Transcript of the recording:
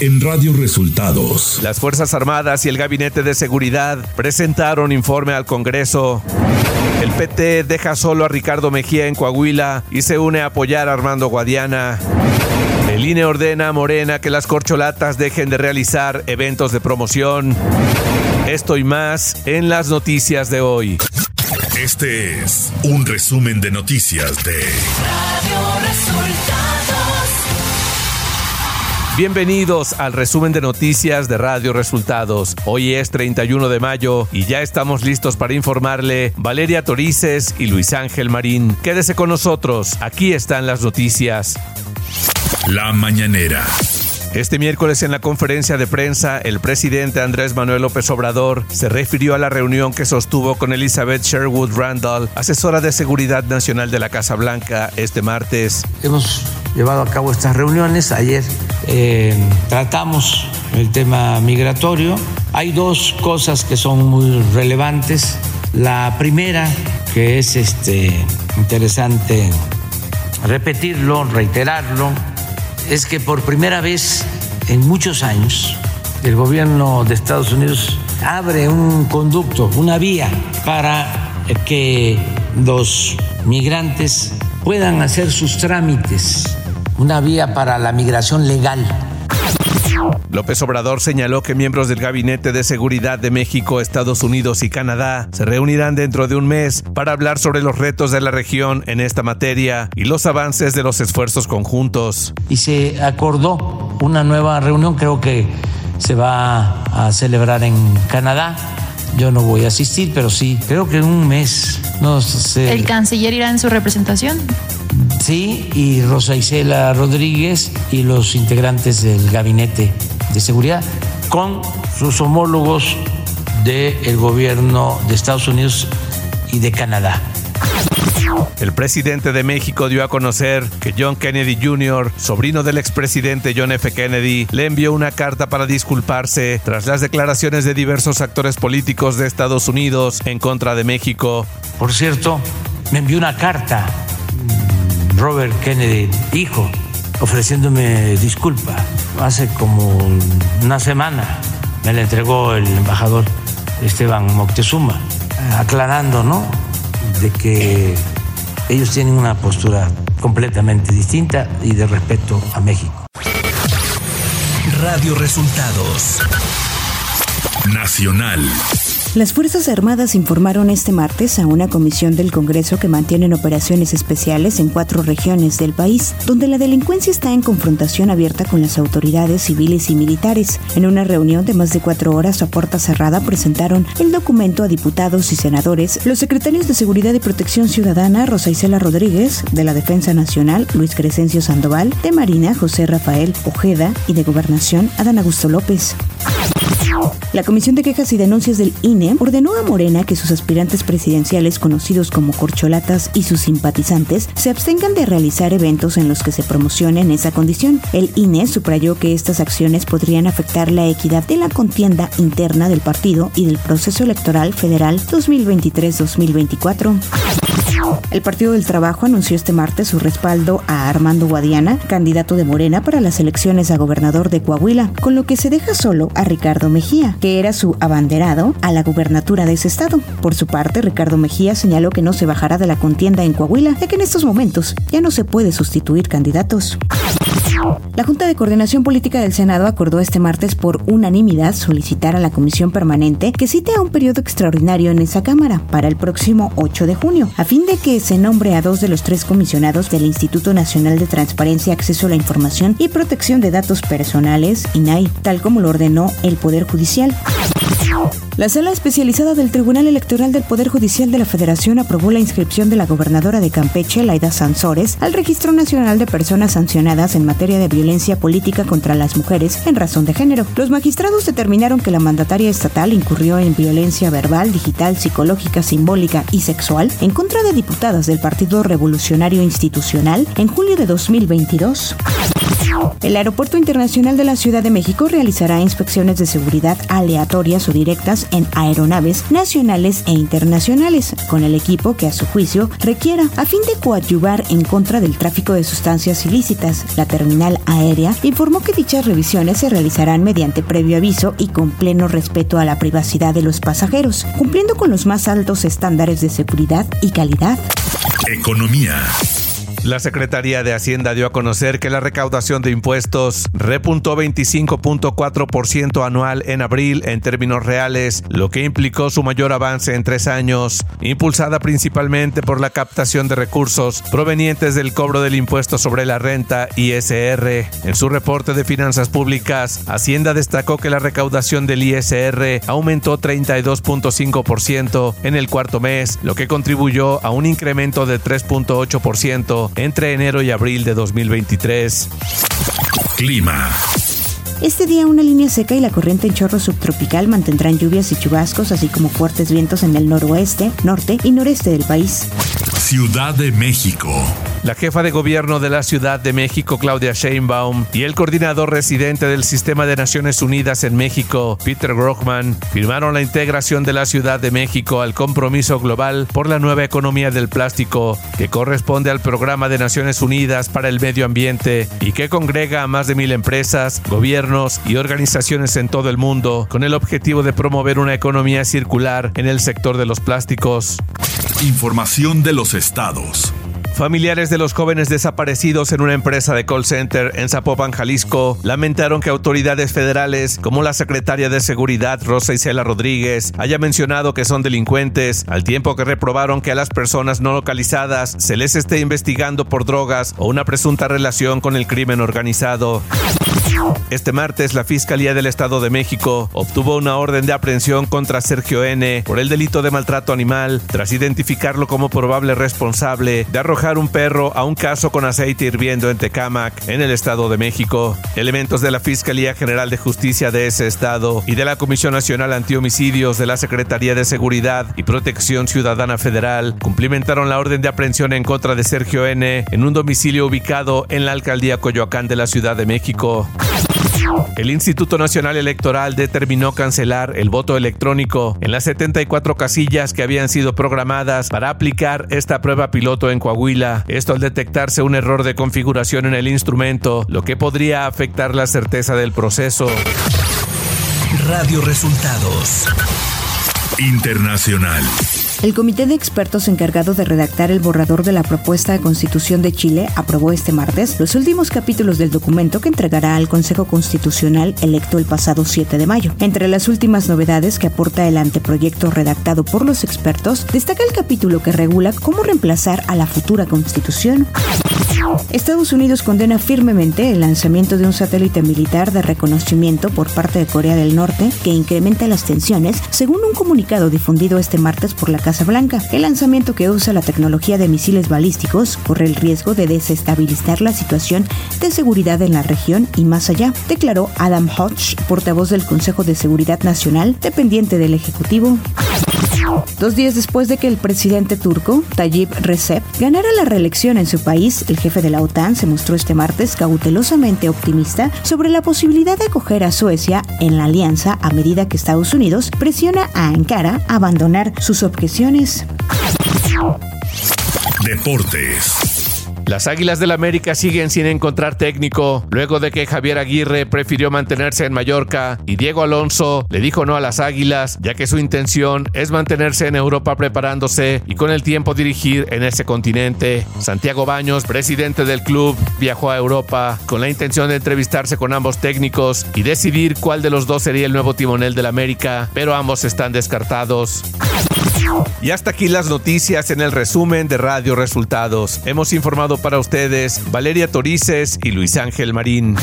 en Radio Resultados. Las Fuerzas Armadas y el Gabinete de Seguridad presentaron informe al Congreso. El PT deja solo a Ricardo Mejía en Coahuila y se une a apoyar a Armando Guadiana. El INE ordena a Morena que las corcholatas dejen de realizar eventos de promoción. Esto y más en las noticias de hoy. Este es un resumen de noticias de Radio Resultados. Bienvenidos al resumen de noticias de Radio Resultados. Hoy es 31 de mayo y ya estamos listos para informarle Valeria Torices y Luis Ángel Marín. Quédese con nosotros, aquí están las noticias. La mañanera. Este miércoles en la conferencia de prensa, el presidente Andrés Manuel López Obrador se refirió a la reunión que sostuvo con Elizabeth Sherwood Randall, asesora de Seguridad Nacional de la Casa Blanca, este martes. Hemos llevado a cabo estas reuniones. Ayer eh, tratamos el tema migratorio. Hay dos cosas que son muy relevantes. La primera, que es este, interesante repetirlo, reiterarlo, es que por primera vez en muchos años el gobierno de Estados Unidos abre un conducto, una vía para que los migrantes puedan hacer sus trámites, una vía para la migración legal López Obrador señaló que miembros del Gabinete de Seguridad de México, Estados Unidos y Canadá se reunirán dentro de un mes para hablar sobre los retos de la región en esta materia y los avances de los esfuerzos conjuntos. Y se acordó una nueva reunión, creo que se va a celebrar en Canadá. Yo no voy a asistir, pero sí, creo que en un mes. No sé. ¿El canciller irá en su representación? Sí, y Rosa Isela Rodríguez y los integrantes del gabinete de seguridad con sus homólogos del gobierno de Estados Unidos y de Canadá. El presidente de México dio a conocer que John Kennedy Jr., sobrino del expresidente John F. Kennedy, le envió una carta para disculparse tras las declaraciones de diversos actores políticos de Estados Unidos en contra de México. Por cierto, me envió una carta Robert Kennedy, hijo, ofreciéndome disculpa. Hace como una semana me la entregó el embajador Esteban Moctezuma, aclarando, ¿no? De que ellos tienen una postura completamente distinta y de respeto a México. Radio Resultados Nacional. Las Fuerzas Armadas informaron este martes a una comisión del Congreso que mantienen operaciones especiales en cuatro regiones del país, donde la delincuencia está en confrontación abierta con las autoridades civiles y militares. En una reunión de más de cuatro horas a puerta cerrada presentaron el documento a diputados y senadores, los secretarios de Seguridad y Protección Ciudadana, Rosa Isela Rodríguez, de la Defensa Nacional, Luis Crescencio Sandoval, de Marina, José Rafael Ojeda y de Gobernación, Adán Augusto López. La Comisión de Quejas y Denuncias del INE ordenó a Morena que sus aspirantes presidenciales conocidos como corcholatas y sus simpatizantes se abstengan de realizar eventos en los que se promocionen esa condición. El INE subrayó que estas acciones podrían afectar la equidad de la contienda interna del partido y del proceso electoral federal 2023-2024. El Partido del Trabajo anunció este martes su respaldo a Armando Guadiana, candidato de Morena para las elecciones a gobernador de Coahuila, con lo que se deja solo a Ricardo Mejía, que era su abanderado a la gubernatura de ese estado. Por su parte, Ricardo Mejía señaló que no se bajará de la contienda en Coahuila, ya que en estos momentos ya no se puede sustituir candidatos. La Junta de Coordinación Política del Senado acordó este martes por unanimidad solicitar a la Comisión Permanente que cite a un periodo extraordinario en esa Cámara para el próximo 8 de junio, a fin de que se nombre a dos de los tres comisionados del Instituto Nacional de Transparencia, Acceso a la Información y Protección de Datos Personales, INAI, tal como lo ordenó el Poder Judicial. La sala especializada del Tribunal Electoral del Poder Judicial de la Federación aprobó la inscripción de la gobernadora de Campeche, Laida Sansores, al Registro Nacional de Personas Sancionadas en materia de violencia política contra las mujeres en razón de género. Los magistrados determinaron que la mandataria estatal incurrió en violencia verbal, digital, psicológica, simbólica y sexual en contra de diputadas del Partido Revolucionario Institucional en julio de 2022. El Aeropuerto Internacional de la Ciudad de México realizará inspecciones de seguridad aleatorias o directas en aeronaves nacionales e internacionales, con el equipo que a su juicio requiera, a fin de coadyuvar en contra del tráfico de sustancias ilícitas. La terminal aérea informó que dichas revisiones se realizarán mediante previo aviso y con pleno respeto a la privacidad de los pasajeros, cumpliendo con los más altos estándares de seguridad y calidad. Economía. La Secretaría de Hacienda dio a conocer que la recaudación de impuestos repuntó 25.4% anual en abril en términos reales, lo que implicó su mayor avance en tres años, impulsada principalmente por la captación de recursos provenientes del cobro del impuesto sobre la renta ISR. En su reporte de finanzas públicas, Hacienda destacó que la recaudación del ISR aumentó 32.5% en el cuarto mes, lo que contribuyó a un incremento de 3.8% entre enero y abril de 2023. Clima. Este día una línea seca y la corriente en chorro subtropical mantendrán lluvias y chubascos, así como fuertes vientos en el noroeste, norte y noreste del país. Ciudad de México. La jefa de gobierno de la Ciudad de México, Claudia Sheinbaum, y el coordinador residente del Sistema de Naciones Unidas en México, Peter Grochman, firmaron la integración de la Ciudad de México al compromiso global por la nueva economía del plástico, que corresponde al Programa de Naciones Unidas para el Medio Ambiente y que congrega a más de mil empresas, gobiernos y organizaciones en todo el mundo con el objetivo de promover una economía circular en el sector de los plásticos. Información de los estados. Familiares de los jóvenes desaparecidos en una empresa de call center en Zapopan, Jalisco, lamentaron que autoridades federales, como la secretaria de Seguridad Rosa Isela Rodríguez, haya mencionado que son delincuentes, al tiempo que reprobaron que a las personas no localizadas se les esté investigando por drogas o una presunta relación con el crimen organizado. Este martes, la Fiscalía del Estado de México obtuvo una orden de aprehensión contra Sergio N. por el delito de maltrato animal, tras identificarlo como probable responsable de arrojar un perro a un caso con aceite hirviendo en Tecámac, en el Estado de México. Elementos de la Fiscalía General de Justicia de ese estado y de la Comisión Nacional Antihomicidios de la Secretaría de Seguridad y Protección Ciudadana Federal cumplimentaron la orden de aprehensión en contra de Sergio N. en un domicilio ubicado en la alcaldía Coyoacán de la Ciudad de México. El Instituto Nacional Electoral determinó cancelar el voto electrónico en las 74 casillas que habían sido programadas para aplicar esta prueba piloto en Coahuila. Esto al detectarse un error de configuración en el instrumento, lo que podría afectar la certeza del proceso. Radio Resultados Internacional. El comité de expertos encargado de redactar el borrador de la propuesta de constitución de Chile aprobó este martes los últimos capítulos del documento que entregará al Consejo Constitucional electo el pasado 7 de mayo. Entre las últimas novedades que aporta el anteproyecto redactado por los expertos, destaca el capítulo que regula cómo reemplazar a la futura constitución. Estados Unidos condena firmemente el lanzamiento de un satélite militar de reconocimiento por parte de Corea del Norte que incrementa las tensiones, según un comunicado difundido este martes por la Casa Blanca. El lanzamiento que usa la tecnología de misiles balísticos corre el riesgo de desestabilizar la situación de seguridad en la región y más allá, declaró Adam Hodge, portavoz del Consejo de Seguridad Nacional, dependiente del Ejecutivo. Dos días después de que el presidente turco, Tayyip Recep, ganara la reelección en su país, el jefe de la OTAN se mostró este martes cautelosamente optimista sobre la posibilidad de acoger a Suecia en la alianza a medida que Estados Unidos presiona a Ankara a abandonar sus objeciones. Deportes. Las Águilas del América siguen sin encontrar técnico, luego de que Javier Aguirre prefirió mantenerse en Mallorca y Diego Alonso le dijo no a las Águilas, ya que su intención es mantenerse en Europa preparándose y con el tiempo dirigir en ese continente. Santiago Baños, presidente del club, viajó a Europa con la intención de entrevistarse con ambos técnicos y decidir cuál de los dos sería el nuevo timonel del América, pero ambos están descartados. Y hasta aquí las noticias en el resumen de Radio Resultados. Hemos informado para ustedes Valeria Torices y Luis Ángel Marín.